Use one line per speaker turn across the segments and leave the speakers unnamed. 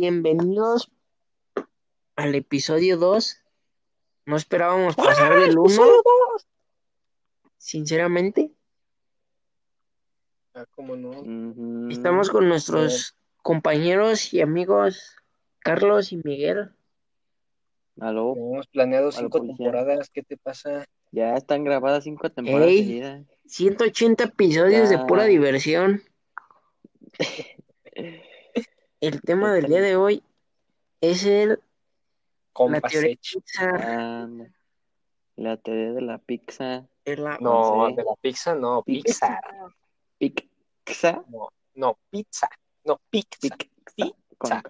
Bienvenidos al episodio 2. No esperábamos pasar del 1. Sinceramente,
Ah, ¿cómo no?
Estamos con nuestros compañeros y amigos Carlos y Miguel.
Aló,
Tenemos planeado cinco temporadas. ¿Qué te pasa?
ya están grabadas cinco temporadas
Ey.
seguidas.
180 episodios de pura diversión. El tema del día de hoy es el, la teoría.
La de la pizza.
La-
No, de la pizza no,
Pizza.
pizza.
Pizza.
No, no, pizza. No, pizza.
Pizza.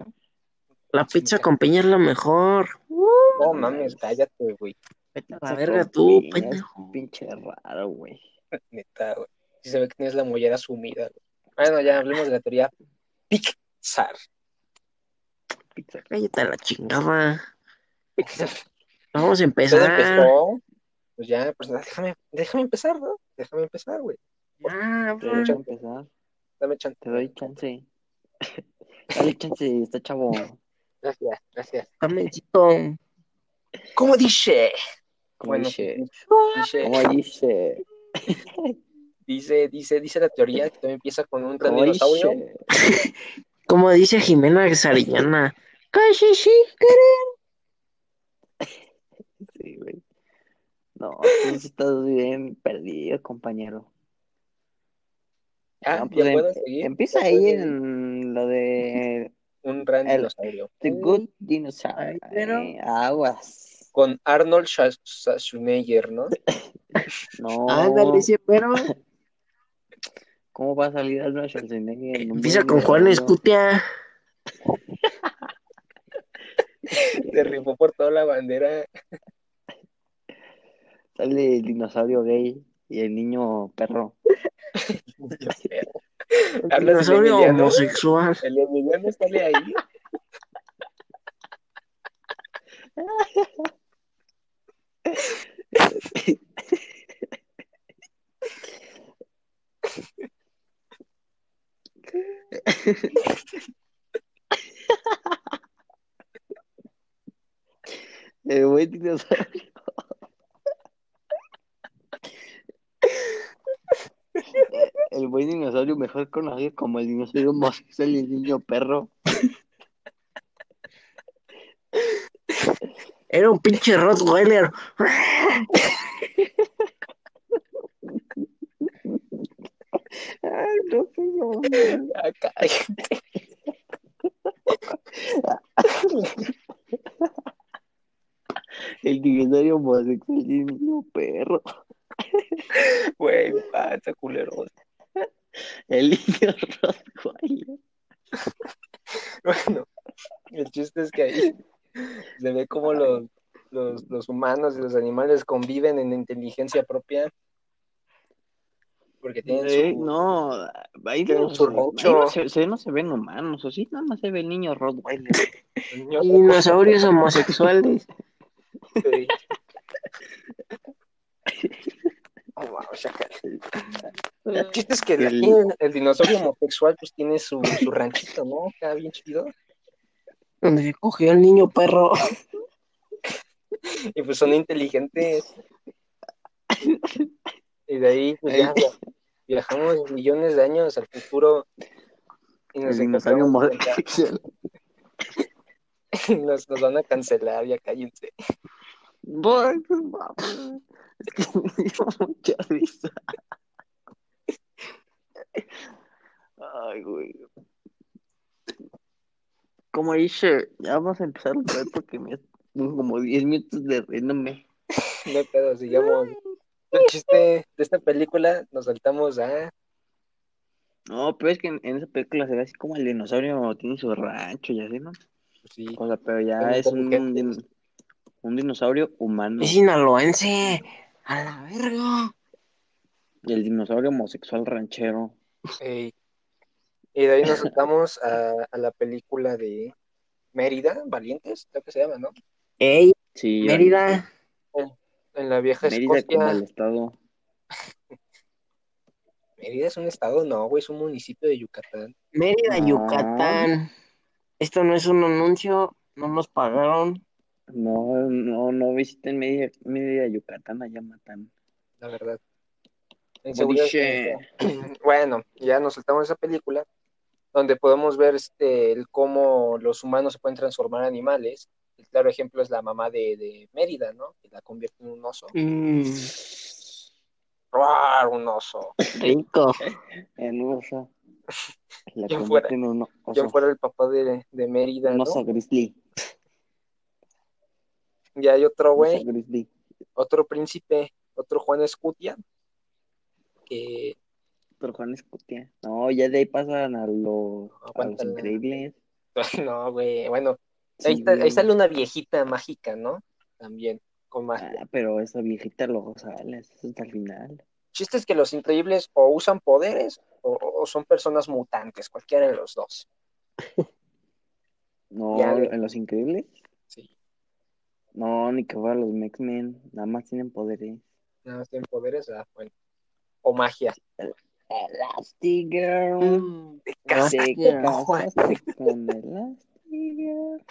La pizza con piña es la mejor.
No mames, cállate, güey.
La verga tú,
piña,
pendejo.
Pinche raro, güey.
Neta, güey. Sí se ve que tienes la mollera sumida. güey. Bueno, ya hablemos de la teoría Pixar.
Pizza.
Cállate la chingada. Vamos a empezar.
empezó. Pues ya, pues déjame, déjame empezar, ¿no? Déjame empezar, güey.
Ya,
Te doy chance empezar.
Dame chance.
Te doy chance. Dale chance, está chavo.
Gracias, gracias.
Damencito.
¿Cómo dice? Bueno,
dice.
dice,
Como dice.
dice, dice, dice la teoría que todo empieza con un dinosaurio.
Como dice Jimena Sariñana. Casi sí,
Sí, güey. No, tú estás bien perdido, compañero.
Ah,
No, pues,
puedo
em-
seguir.
Empieza ahí
seguir.
en lo de
Un gran
el-
dinosaurio.
The Good Dinosaur.
Ay, pero-
eh, aguas.
Con Arnold Schwar- Schwarzenegger, ¿no?
No,
Ándale, sí, pero.
¿Cómo va a salir Arnold Schwarzenegger? en un
Empieza con Juan
de-
Escutia.
Se rifó por toda la bandera.
Sale el dinosaurio gay y el niño perro.
El
¿Hablas del
dinosaurio homosexual.
El Emiliano sale ahí.
El buen dinosaurio. El buen dinosaurio, mejor conocido como el dinosaurio homosexual y el niño perro.
Era un pinche Rottweiler.
Ay, no.
Ya, cállate.
El dinosaurio homosexual niño perro.
Güey, pasa, culeros.
El niño Rottweiler.
Bueno, el chiste es que ahí se ve como los, los, los humanos y los animales conviven en inteligencia propia. Porque tienen
Eh,
su...
no, ahí
tienen
no,
su
se- no se, se- no se ven humanos, o sí, nada más se ve el niño Rottweiler.
niños-
Y dinosaurios homosexuales.
Sí. Oh, wow, chacal. El chiste es que
el
dinosaurio homosexual pues tiene su, su ranchito, ¿no? Está bien chido.
Donde se cogió el niño perro.
Y pues son inteligentes. Y de ahí pues ya viajamos millones de años al futuro. Y nos, encontramos nos, nos van a cancelar, ya cállense.
Voy, pues, vamos. Es que me dio mucha risa. Ay, güey. Como dice, ya vamos a empezar porque me como 10 minutos de riéndome.
No pedo, sigamos. El chiste de esta película nos saltamos a.
No, pero es que en, en esa película se ve así como el dinosaurio tiene su rancho y así, ¿no?
pues sí,
O sea, pero ya es un, un dinosaurio humano.
Es sinaloense. A la verga.
Y el dinosaurio homosexual ranchero.
Ey. Y de ahí nos saltamos a, a la película de Mérida, Valientes, creo que se llama, ¿no?
Ey,
Sí,
Mérida.
En la vieja
Mérida como
Escocia.
el estado.
Mérida es un estado, no, güey, es un municipio de Yucatán.
Mérida,
No.
Yucatán. Esto no es un anuncio, no nos pagaron.
No, no, no visiten media, media Yucatán, allá matan.
la verdad. En
Como dice-.
Bueno, ya nos saltamos esa película, donde podemos ver este, el cómo los humanos se pueden transformar en animales. El claro ejemplo es la mamá de, de Mérida, ¿no? Que la convierte en un oso.
Mm,
¡Ruar! Un oso.
rico.
El oso. La
¿Quién
convierte en un oso,
¿Quién fuera el papá de, de Mérida,
un
no?
oso grizzly.
Y hay otro güey, otro príncipe, otro Juan Escutia, que
Pero Juan Escutia. No, ya de ahí pasan a, lo- a los increíbles.
no, güey, bueno, ahí,
Sí,
está- ahí
güey.
sale una viejita mágica, ¿no? También, con magia.
Ah, pero esa viejita luego sale, eso es hasta el final.
chiste es que los increíbles o usan poderes o, o son personas mutantes, cualquiera de los dos.
No, en los increíbles.
Sí,
No, ni que fueran los X-Men, nada más tienen poderes.
nada más tienen poderes, ah, bueno. O magia.
Elastigirl.
Mm,
Te
casaste con Elastigirl.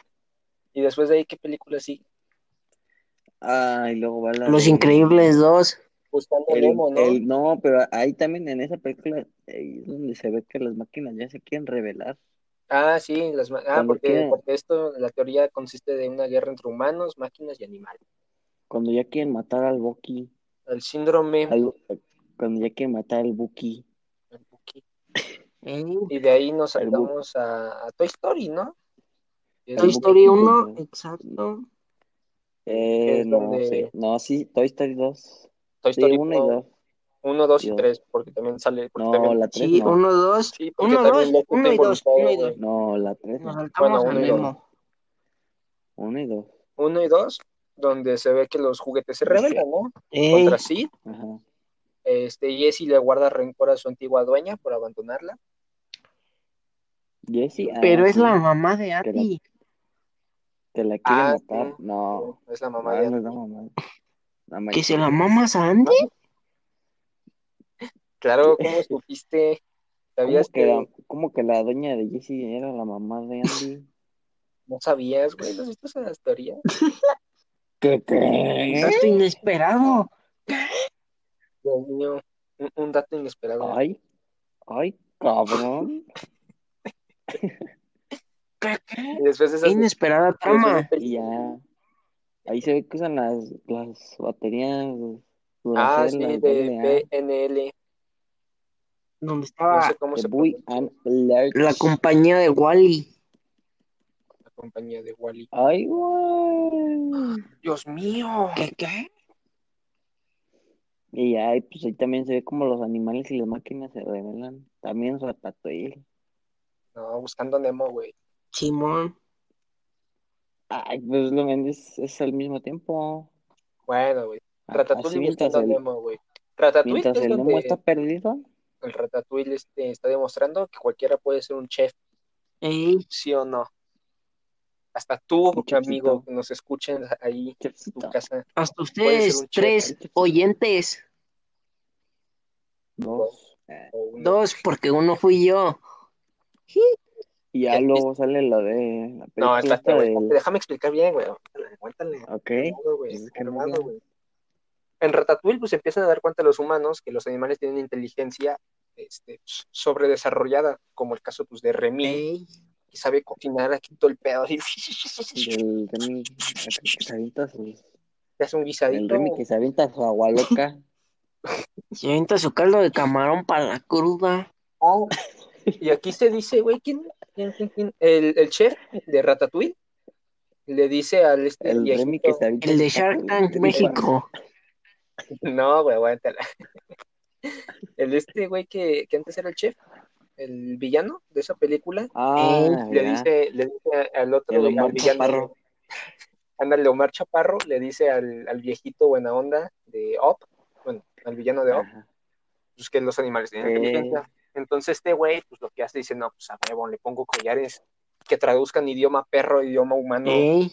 Y después de ahí, ¿qué película sigue?
Ah, y luego va la
Los
de-
Increíbles 2.
Buscando
El-
Nemo, ¿no?
el- no, pero ahí también en esa película ahí es donde se ve que las máquinas ya se quieren revelar.
Ah, sí, las ah, porque, porque esto, la teoría consiste de una guerra entre humanos, máquinas y animales.
Cuando ya quieren matar al Bucky,
El síndrome
al- cuando ya quieren matar al Bucky.
Buki.
Eh,
Y de ahí nos saltamos a, a Toy Story, ¿no?
Toy Story
Buki.
1, exacto.
Eh, no
donde-
sé. No, sí, Toy Story 2.
Toy
Sí,
Story
1 y 2.
1, 2 y
Y dos.
3, porque también sale. Porque
No,
también,
la 3
Sí,
no.
1, 2.
Sí, porque
1,
también
2,
Loco
1 y
está
2, 1 y
involucrado,
2.
No, la 3
Nos
no.
saltamos
Bueno,
a
uno y dos.
Nemo.
1 y 2.
1 y 2, donde se ve que los juguetes se rebelan, ¿no?
Ey,
Contra Sid.
Ajá.
Este, Jessie le guarda rencor a su antigua dueña por abandonarla.
Jessie. ah,
pero es
sí,
la mamá de Andy.
Que la quiere
Ah,
matar.
sí.
No.
Es la mamá
no,
de
no es la
Andy.
mamá. La mamá
¿Que se la mamas a Andy?
Claro, ¿cómo supiste?
¿Cómo
¿Sabías
que,
que
la, cómo que la doña de Jessie era la mamá de Andy?
no sabías, güey? ¿No has visto esas teorías?
¿Qué qué?
Dato inesperado.
Dios mío, un, un dato inesperado.
Ay, ay, cabrón.
¿Qué?
Y después esas
inesperada trama.
Y ya. Ahí se ve que usan las, las baterías
Ah, sí,
las
de PNL.
Donde
No
estaba
sé cómo se
la compañía de Wally.
la compañía de Wally.
Ay, güey.
Dios mío.
¿Qué, qué?
Y ya, y pues ahí también se ve como los animales y las máquinas se revelan. También Ratatouille.
No, buscando Nemo, güey.
Simón.
Ay, pues lo vendes es al mismo tiempo.
Bueno, güey.
Ah,
Ratatouille
mientras el,
güey. Ratatouille
mientras
es
el
donde
está perdido.
el Ratatouille este, está demostrando que cualquiera puede ser un chef, ¿sí o no? Hasta tú, amigo, que nos escuchen ahí en tu casa.
hasta ustedes, tres
chef.
oyentes.
Dos.
O un-
Dos, porque uno fui yo.
Y ya
¿Qué
luego sale lo de la
No,
esta
güey.
del...
Déjame explicar bien, güey. Aguántale.
Ok.
Güey,
Pues es que no
calmado,
hablan.
güey. En Ratatouille, pues empiezan a dar cuenta los humanos que los animales tienen inteligencia este, sobredesarrollada, como el caso pues, de Remy,
Ey,
que sabe cocinar aquí todo el pedo, así,
Del Remy que se avienta
te hace un
El
guisadito.
Remy que se avienta su agua loca.
se avienta su caldo de camarón para la cruda.
Ah, y aquí se dice, güey, ¿quién? Quién, quién, quién? El, el chef de Ratatouille le dice al este
El
viejito-
de Shark Tank México.
No, güey, aguántala. El este güey que, que antes era el chef, el villano de esa película,
Ah,
le dice, le dice al otro,
El
al villano,
Chaparro.
ándale, Omar Chaparro, le dice al, al viejito buena onda de Op, bueno, al villano de Op,
Ajá.
pues que los animales tienen
Eh.
inteligencia. Entonces este güey, pues lo que hace, dice, no, pues a huevo, le pongo collares que traduzcan idioma perro, idioma humano, y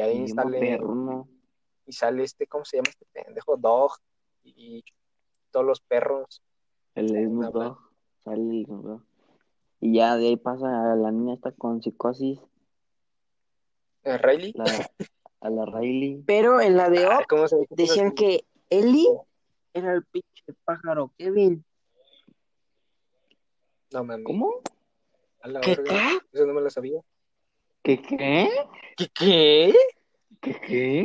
ahí
Idioma
sale, y sale este, ¿cómo se llama este pendejo? Dog, y todos los perros.
El. Snoop Dogg. Sale el. Y ya de ahí pasa a la niña esta con psicosis,
Eh, Riley.
la, a la Riley.
Pero en la de
Ah,
Up
¿cómo se
decían que Ellie era el pinche pájaro Kevin.
No mames.
¿Cómo?
A la
¿Qué
verga.
qué?
Eso no me lo sabía.
¿Qué qué?
¿Qué? ¿Qué?
¿Qué qué?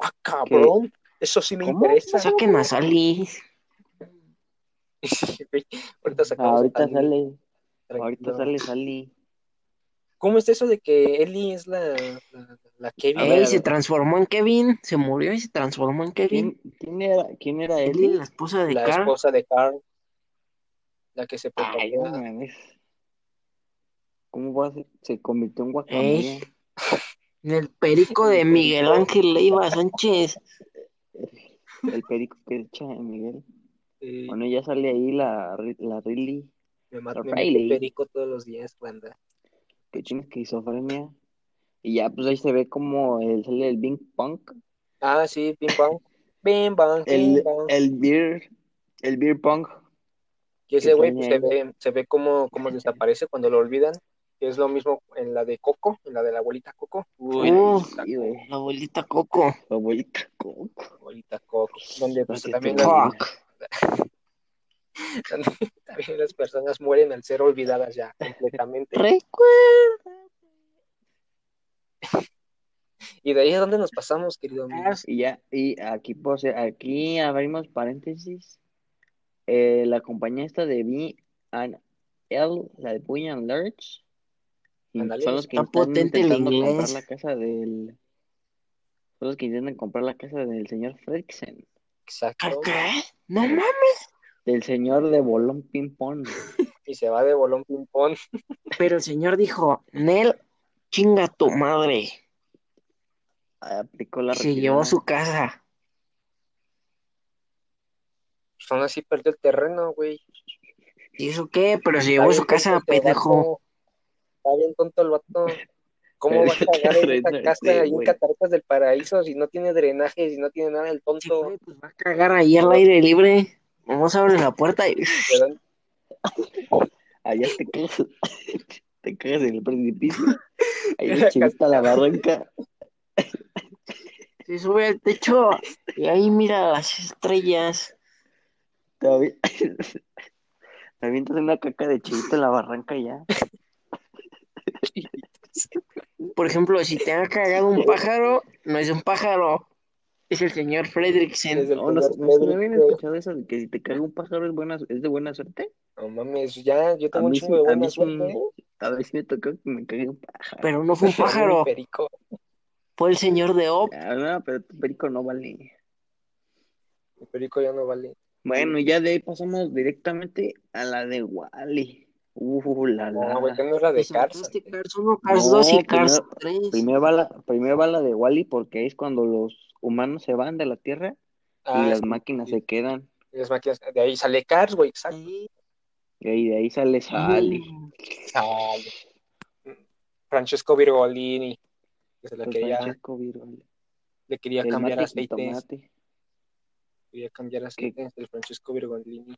Ah, cabrón. Eso sí me
¿Cómo?
interesa.
Saquen a Sally.
Ahorita sacamos a
Ahorita
Sally,
sale,
tranquilo.
ahorita sale Sally.
¿Cómo es eso de que Ellie es la, la, la Kevin?
A a
se transformó en Kevin. Se murió y se transformó en Kevin.
¿Quién, quién era, quién era
Ellie,
Ellie?
la esposa de
la
Carl.
esposa de Carl. La que se
Ay, no
propagó.
¿Cómo va a ser? Se convirtió en guacamole.
En el perico de Miguel Ángel Leiva Sánchez.
El perico que echa Miguel. Bueno, ya sale ahí la, la Riley,
me
Riley.
meto perico todos los días, banda.
que tiene esquizofrenia. Y ya, pues ahí se ve como el, sale el Bing Punk.
Ah, sí, ping pong. Bing bang,
El,
pong.
el Beer, el Beer Punk.
Y ese güey pues, se ve, se ve cómo, cómo desaparece cuando lo olvidan. Que es lo mismo en la de Coco, en la de la abuelita Coco. Uy, la
abuelita Coco.
La abuelita Coco.
abuelita Coco. Donde pues,
que
también, las,
Fuck.
también las personas mueren al ser olvidadas ya completamente.
Recuerda.
Y de ahí a dónde nos pasamos, querido amigo.
Y ya, y aquí, pues, aquí abrimos paréntesis. Eh, la compañía esta de B and L, la de and Lurch, son los que
está
están
potente el
intentando comprar la casa del, son los que intentan comprar la casa del señor Fredricksen,
¿Qué?
Exacto.
qué? No mames.
del señor de Bolón Ping Pong.
Y se va de bolón ping pong.
Pero el señor dijo, Nel, chinga tu madre.
Aplicó la
se llevó su casa.
Pues aún así perdió el terreno, güey.
¿Y eso qué? Pero se
Está
llevó su casa, pendejo.
Está bien tonto el vato. ¿Cómo va a cagar en
terreno
casa ahí en. Cataratas del Paraíso si no tiene drenaje, si no tiene nada el
Sí,
tonto?
güey, pues va a cagar ahí al aire libre. Vamos a abrir la puerta y...
¿Verdad?
Allá te cagas, te cagas en el precipicio. Ahí chivita la barranca.
Se sube al techo y ahí mira las estrellas.
Te te avientas una caca de chivito en la barranca y ya.
Por ejemplo, si te ha cagado un pájaro, no es un pájaro, es el señor Fredricksen.
del
No, no, no, no habían escuchado eso de que si te caga un pájaro es buena, es de buena suerte.
No mames, ya, yo
A
tengo un
mí
chingo de
a mí
buena suerte. ¿eh?
a ver si me tocó que me cague un pájaro.
Pero no fue un pájaro,
perico.
fue el señor de Op.
Ah, no, pero tu perico no vale.
Mi perico ya no vale.
Bueno, ya de ahí pasamos directamente a la de Wally. Uh, la
No, güey,
la.
no es la de
Me
Cars.
Cars 1, Cars
No,
2 y Cars
primero-
3.
Primero va la, primero va la de Wally porque es cuando los humanos se van de la Tierra y
Ah,
las
sí,
máquinas
sí,
se quedan.
las máquinas. De ahí sale Cars, güey, exacto.
Sí.
Y ahí, de ahí sale Sally.
Sale. Francesco Virgolini, que se la
Pues
quería,
Francesco Virgolini.
le quería
El
cambiar aceites. Quería cambiar aceites del Francesco Virgolini.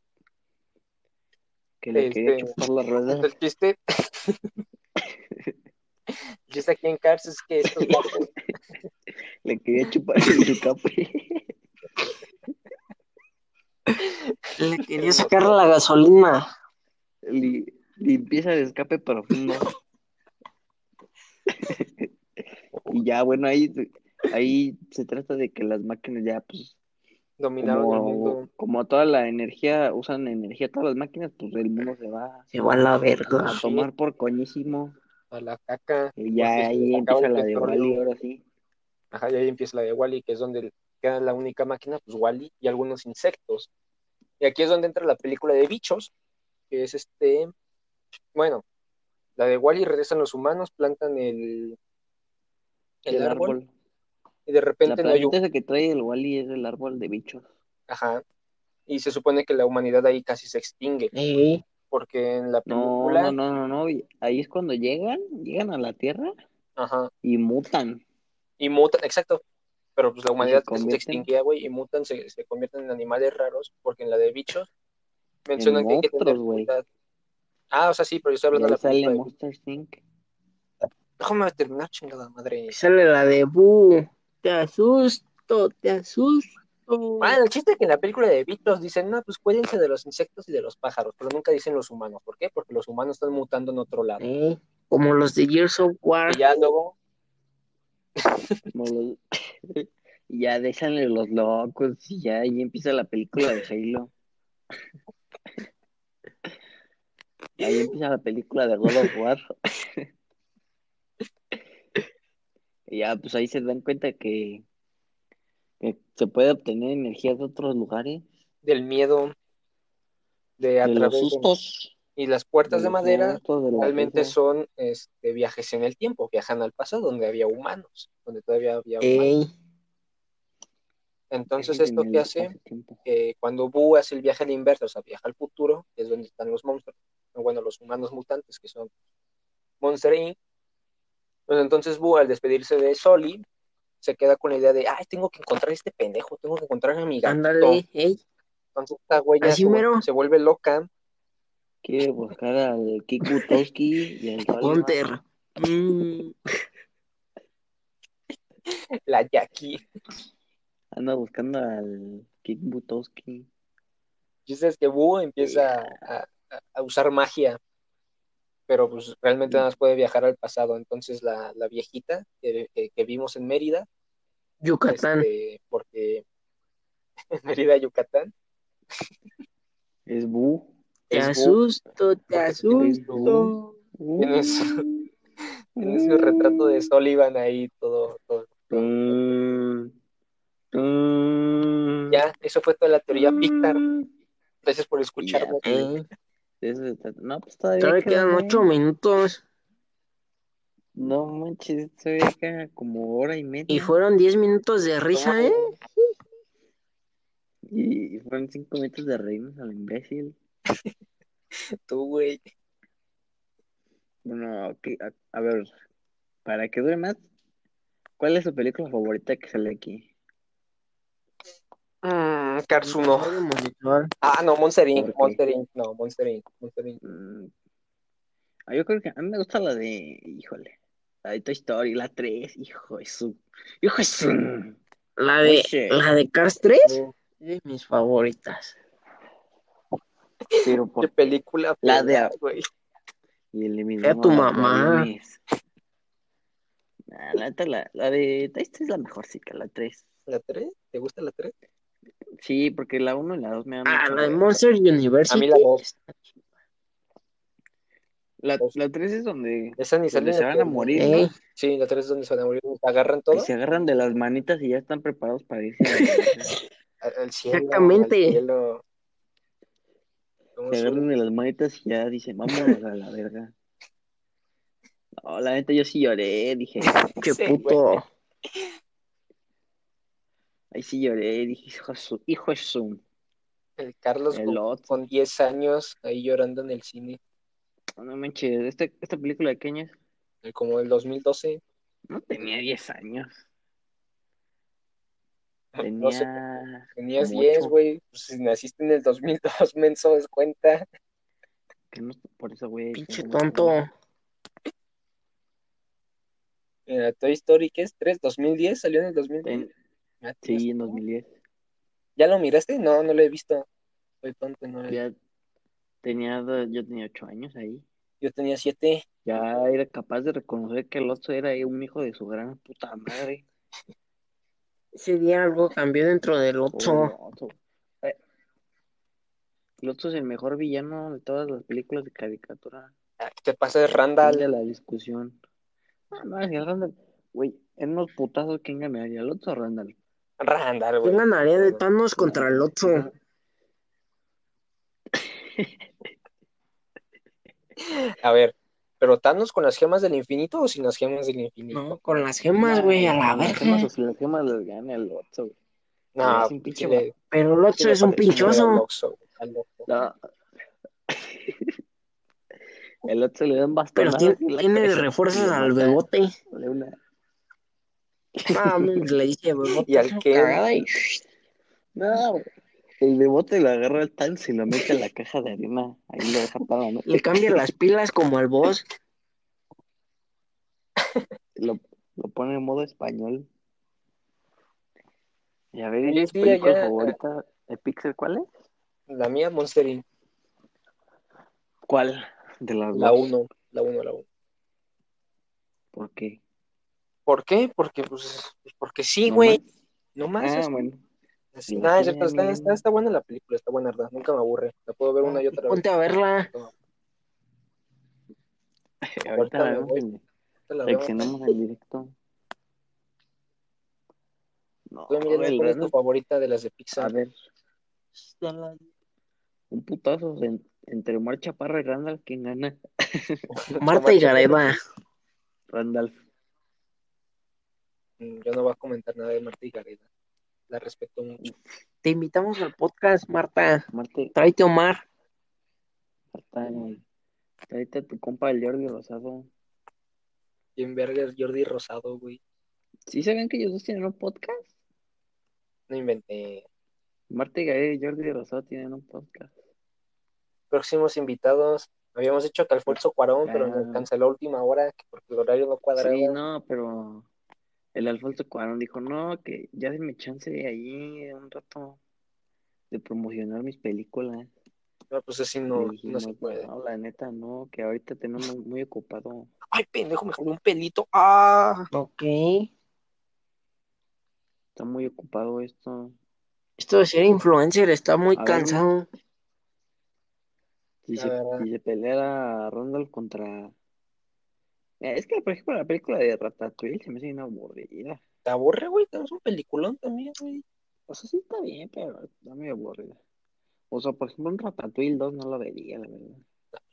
Que le quería
Este,
chupar la rueda.
El chiste. El chiste aquí en Cars es que estos
Le quería chupar el cape.
Le quería sacar la gasolina.
Li- limpieza de escape profundo. y ya, bueno, ahí, ahí se trata de que las máquinas ya, pues,
dominaron el
como,
mundo.
como toda la energía, usan energía todas las máquinas, pues el mundo se va
Se va a la verga.
a tomar por coñísimo.
A la caca.
Y ya ahí empieza
el
la de. Wally, ahora sí.
Ajá, y ahí empieza la de Wally, que es donde queda la única máquina, pues Wally y algunos insectos. Y aquí es donde entra la película de bichos, que es este, bueno, la de Wally regresan los humanos, plantan el, el,
El
árbol,
árbol.
Y de
La
repente no hay
que trae el Wally es el árbol de bichos.
ajá, y se supone que la humanidad ahí casi se extingue,
Eh,
porque en la
No,
película,
no, no, no, no. y Ahí es cuando llegan, llegan a la Tierra
ajá,
y mutan.
y mutan, exacto, pero pues la humanidad casi se
convierten-
extinguía, güey, y mutan, se, se convierten en animales raros, porque en la de bichos mencionan que hay que tener cuidado. Ah, o sea, sí, pero yo estoy hablando de la
sale
película. de-
Monster Inc.
Déjame terminar, chingada madre.
Sale la de Bu. Te asusto, te asusto.
Ah, el chiste es que en la película de Beatles dicen, no, pues cuídense de los insectos y de los pájaros, pero nunca dicen los humanos. ¿Por qué? Porque los humanos están mutando en otro lado.
Eh, como los de Gears of War.
Y ya luego,
Como los- ya déjenle los locos y ya ahí empieza la película de Halo. Ahí empieza la película de God of War. Y ya, pues ahí se dan cuenta que, que se puede obtener energía de otros lugares,
del miedo, de a
de los
de-
sustos,
y las puertas de, madera realmente son este, viajes en el tiempo, viajan al pasado donde había humanos, donde todavía había humanos.
Ey,
Entonces esto que hace que cuando Boo hace el viaje al inverso, o sea, viaja al futuro, que es donde están los monstruos, bueno, los humanos mutantes que son Monster Inc. Pues entonces Boo al despedirse de Soli se queda con la idea de, ay, tengo que encontrar a este pendejo, tengo que encontrar a mi gatito.
ándale, ey.
Entonces esta güey se, se vuelve loca,
Quiere buscar al Kik Butowski y al.
Hunter. Mm,
la Jackie.
Anda buscando al Kik Butowski.
Dices que Boo empieza a, a- a usar magia, pero pues realmente nada más puede viajar al pasado. Entonces la, la viejita que, que- que vimos en Mérida,
Yucatán.
este, porque en Mérida, Yucatán,
Es Bu.
Te
es
asusto, te
porque
asusto.
Tiene su, tiene su retrato de Sullivan ahí, todo, todo.
Tum, tum.
Ya, eso fue toda la teoría Pictar. Gracias por escucharme.
Ey,
De eso se trata. No, pues todavía
todavía quedan ocho minutos.
No manches, todavía queda como hora y media.
Y fueron diez minutos de risa, ¿eh?
Y fueron cinco minutos de reírnos al imbécil.
Tú, güey.
Bueno, a, a ver, para que dure más, ¿cuál es su película favorita que sale aquí?
Mm, Cars 1.
Audio monitor.
Ah, no, Monster Inc.
¿Por qué?
Monster Inc. No, Monster Inc. Monster Inc.
Mm, ah, yo creo que a mí me gusta la de, híjole, la de Toy Story, la 3, hijo de su, hijo de su.
La de,
Oye.
la de Cars 3
Oh,
es de mis favoritas.
Pero
Qué
por
película.
La de-
güey.
y el
Ve a tu mamá.
Nah, la, la, la de Toy Story es la mejorcita, la 3.
¿La 3? ¿Te gusta la 3?
Sí, porque la 1 y la 2 me dan
Ah,
mucha
la de. Monster University.
A mí la dos.
La, la 3 es donde,
Esa ni sale
donde se van a morir, ¿no?
Sí, la 3 es donde se van a morir. Se agarran
Y
todo
se agarran de las manitas y ya están preparados para irse.
al, al cielo.
Exactamente.
al cielo. ¿Cómo
se
se-
agarran de las manitas y ya dicen, vámonos a la verga. No, la neta yo sí lloré, dije,
qué
Sí,
puto.
Ahí sí lloré, dije, hijo su, hijo de su,
El Carlos
el
con, con 10 años ahí llorando en el cine.
No manches, este, esta película de qué año es?
eh, Como el 2012.
No tenía 10 años,
No sé,
tenía
tenías
como
10,
ocho.
güey. Pues si naciste en el 2002, menso, des cuenta.
que no, por eso, güey.
Pinche
no-
tonto.
Eh, Toy Story, ¿qué es? ¿3? ¿2010? ¿Salió en el 2010?
Ten- sí, en 2010.
¿Ya lo miraste? No, no lo he visto. Soy tonto, no lo he-
Ya tenía, yo tenía 8 años ahí.
Yo tenía 7.
Ya era capaz de reconocer que el otro era un hijo de su gran puta madre.
Ese día algo cambió dentro del 8.
el otro. Eh, El otro es el mejor villano de todas las películas de caricatura.
Ah, ¿Qué te pasa?
De
Randall.
la discusión. No, no, es que Randall, güey, en unos putazos, ¿quién ganaría? ¿El otro o Randall?
Randall, güey.
¿Quién ganaría de Thanos contra el 8?
A ver, ¿pero Thanos con las gemas del infinito o sin las gemas del infinito?
No, con las gemas, güey, a la
Las gemas,
verga.
o si las gemas les gana el otro, güey.
No,
es un pinche
le-
Pero el
sí
8
le
es un pinchoso.
No. El otro le dan
Pero
bastonadas
tiene, tiene de refuerzos al bebote.
Una-
Ah, le dice bebote.
Y al
y-
No, güey. El de bote lo agarra al tal y lo mete en la caja de arena. Ahí lo deja toda la noche.
Le cambia las pilas como al boss.
Lo, lo pone en modo español. Y a ver, ¿y tu película
allá-
favorita de Pixar cuál es?
La mía, Monster Inc.
¿Cuál? De las
La
dos.
1, la 1, la 1.
¿Por qué?
¿Por qué? Porque, pues, pues, porque sí,
¿No
güey. No más.
Ah, bueno.
así,
no
nada, está, está, está buena la película, está buena, ¿verdad? Nunca me aburre. La puedo ver una y otra vez.
Ponte a verla.
Ahorita
Ahorita
la vemos
voy.
reaccionamos en directo. No,
¿cuál es tu favorita de las de
a
Pixar?
ver, un putazo en- entre Omar Chaparro y Randall, ¿quién gana?
Marta y Gareda.
Randall.
Mm, Yo no voy a comentar nada de Marta y Gareda. La respeto mucho.
Te invitamos al podcast, Marta.
Marta,
Tráete a Omar.
Marta, ahorita tu compa el Jordi Rosado.
Jim Berger, Jordi Rosado, güey.
¿Sí saben que ellos dos tienen un podcast?
No inventé.
Marta y Gael y Jordi Rosado tienen un podcast.
Próximos invitados. Habíamos dicho que Alfonso Cuarón, pero
Ah.
nos canceló a última hora que porque el horario no cuadraba.
Sí, no, pero el Alfonso Cuarón dijo, no, que ya me chance ahí un rato de promocionar mis películas.
No, pues así no, no se puede.
no, la neta, no, que ahorita tenemos muy ocupado.
Ay, pendejo, me jaló un pelito. Ah,
Ok.
Está muy ocupado esto.
Esto de ser influencer está muy
A ver,
cansado.
Si se, si se peleara Randall contra... Es que, por ejemplo, la película de Ratatouille se me hace bien aburrida.
te aburre, güey. Tenemos un peliculón también, güey.
O sea, sí está bien, pero está muy aburrida. O sea, por ejemplo, un Ratatouille 2 no lo vería, la verdad.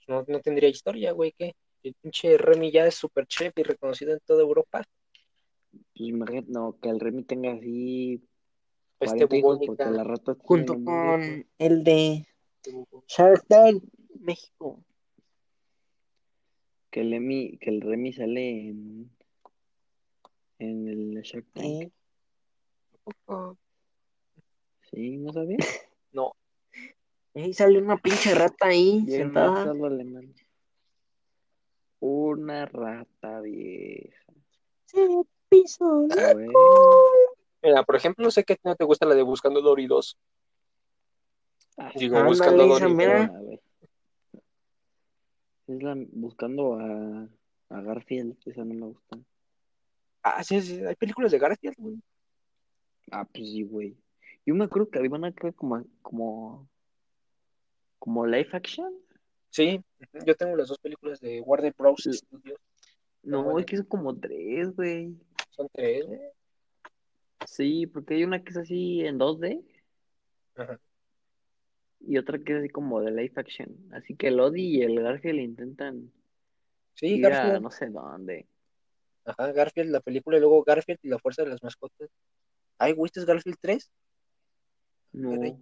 No, no tendría historia, güey. ¿Qué? El pinche Remy ya es super chef y reconocido en toda Europa.
Pues imagínate, no, que el Remy tenga así
Este
40 hijos porque
bubónica.
la rata tiene
Junto con el de. Shark Tank México.
Que el Remy, que el Remy sale en, en el Shark Tank. Sí, ¿no sabía?
No,
Ahí sale una pinche rata ahí
Bien,
sentada.
Una rata vieja.
Se pisó la
Mira, por ejemplo, sé que no te gusta la de Buscando Dory 2.
ah,
Digo, Buscando
esa
Dory.
mera.
buena, güey. Es la buscando a, a Garfield, esa no me gusta.
Ah, sí, sí, hay películas de Garfield, güey.
Ah, pues sí, güey. Yo me acuerdo que iban a crear como, como, como live action.
Sí, yo tengo las dos películas de Warner Bros.
Sí.
Studios.
No,
bueno.
es que son como tres, güey.
Son tres, güey.
Sí, porque hay una que es así en 2D
Ajá.
Y otra que es así como de live action. Así que el y el Garfield intentan
Sí,
ir a
Garfield.
no sé dónde.
Ajá, Garfield, la película, y luego Garfield y la fuerza de las mascotas. Ay, güey, ¿este es Garfield 3?
No.
Caray.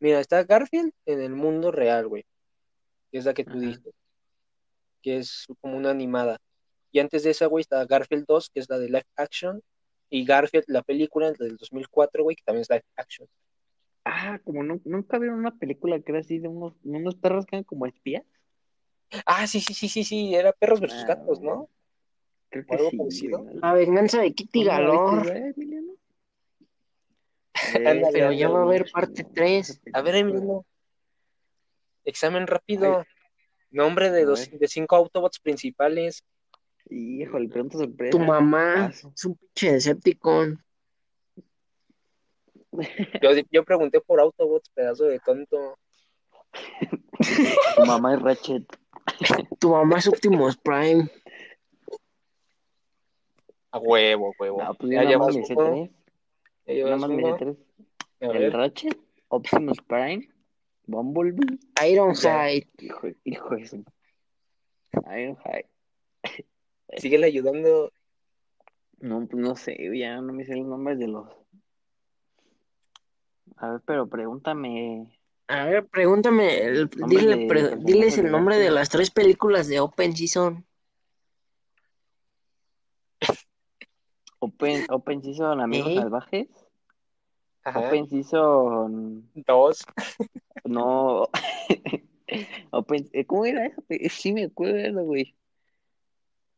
Mira, está Garfield en el mundo real, güey. Que es la que tú
Ajá.
dijiste. Que es como una animada. Y antes de esa, güey, está Garfield 2, que es la de live action. Y Garfield, la película, la del 2004, güey, que también es live action.
Ah, como no, nunca vieron una película que era así de unos, unos perros que eran como espías.
Ah, sí, sí, sí, sí, sí, era perros versus
Ah,
gatos, ¿no?
Creo
¿O
que
algo
sí,
parecido?
güey.
La venganza de Kitty
¿No la viste,
Galore.
güey, Emiliano?
Ándale,
Pero ya va a haber parte
película,
3.
esa
A ver. Emiliano. Examen rápido. Nombre de, dos, de cinco Autobots principales.
Híjole, pronto sorpresa.
Tu mamá es un pinche Decepticon.
Yo, yo pregunté por Autobots, pedazo de tonto.
Tu mamá es Ratchet.
Tu mamá es Optimus Prime.
A huevo, huevo.
No, pues yo
ya llevas uno.
tres.
Ya llevas uno.
tres. El. Ratchet, Optimus Prime, Bumblebee.
Ironhide.
Hijo, hijo de su. Ironhide.
Síguele ayudando.
No, pues no sé, ya no me sé los nombres de los. A ver, pero pregúntame.
A ver, pregúntame. el- dile-
de
pre-
personajes
diles el
de
nombre de las tres películas de Open Season.
Open, Open Season Amigos
¿Eh?
Salvajes.
Ajá.
Open Season.
Dos.
No. Open... eh, ¿Cómo era eso? Sí, me acuerdo, güey.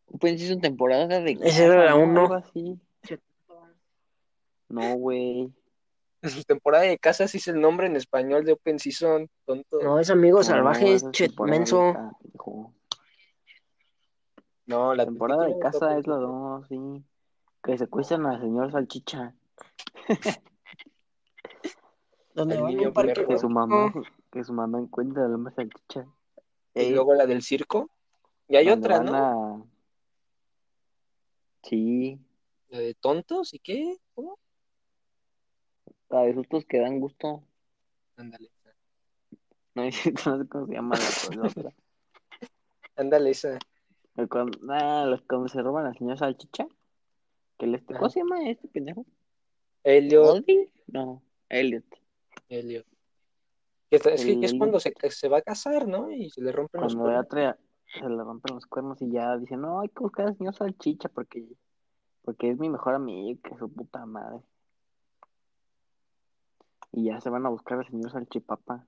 Open Season temporada de.
Ese era la uno.
Algo así. No, güey.
Su temporada de casa sí es el nombre en español de Open Season, tonto.
No, es Amigos
No,
Salvajes,
esa es
chet,
temporada de
menso.
ca- pendejo.
No, la
temporada de casa es la
Season.
2, sí. Que secuestran al señor Salchicha.
Donde
El
a
niño
un parque.
Que su mamá, que su mamá encuentra al hombre salchicha.
Y luego la del circo. Y hay otra, ¿no?
a- Sí,
La de tontos y qué. ¿Cómo?
La de sustos que dan gusto.
Ándale.
No, no sé cómo se llama la, la otra.
Ándale esa.
Que Cuando, ah, los- cuando se roban al señor salchicha. Que les, ¿Cómo se llama este pendejo?
Elliot.
No, Elliot.
Elliot. Que es que,
El
que es cuando se, se va a casar, ¿no? Y se le rompen los
Cuando ya
cuernos.
trae, se le rompen los cuernos y ya dicen, no, hay que buscar al señor salchicha porque, porque es mi mejor amigo, que su puta madre. Y ya se van a buscar al señor salchipapa.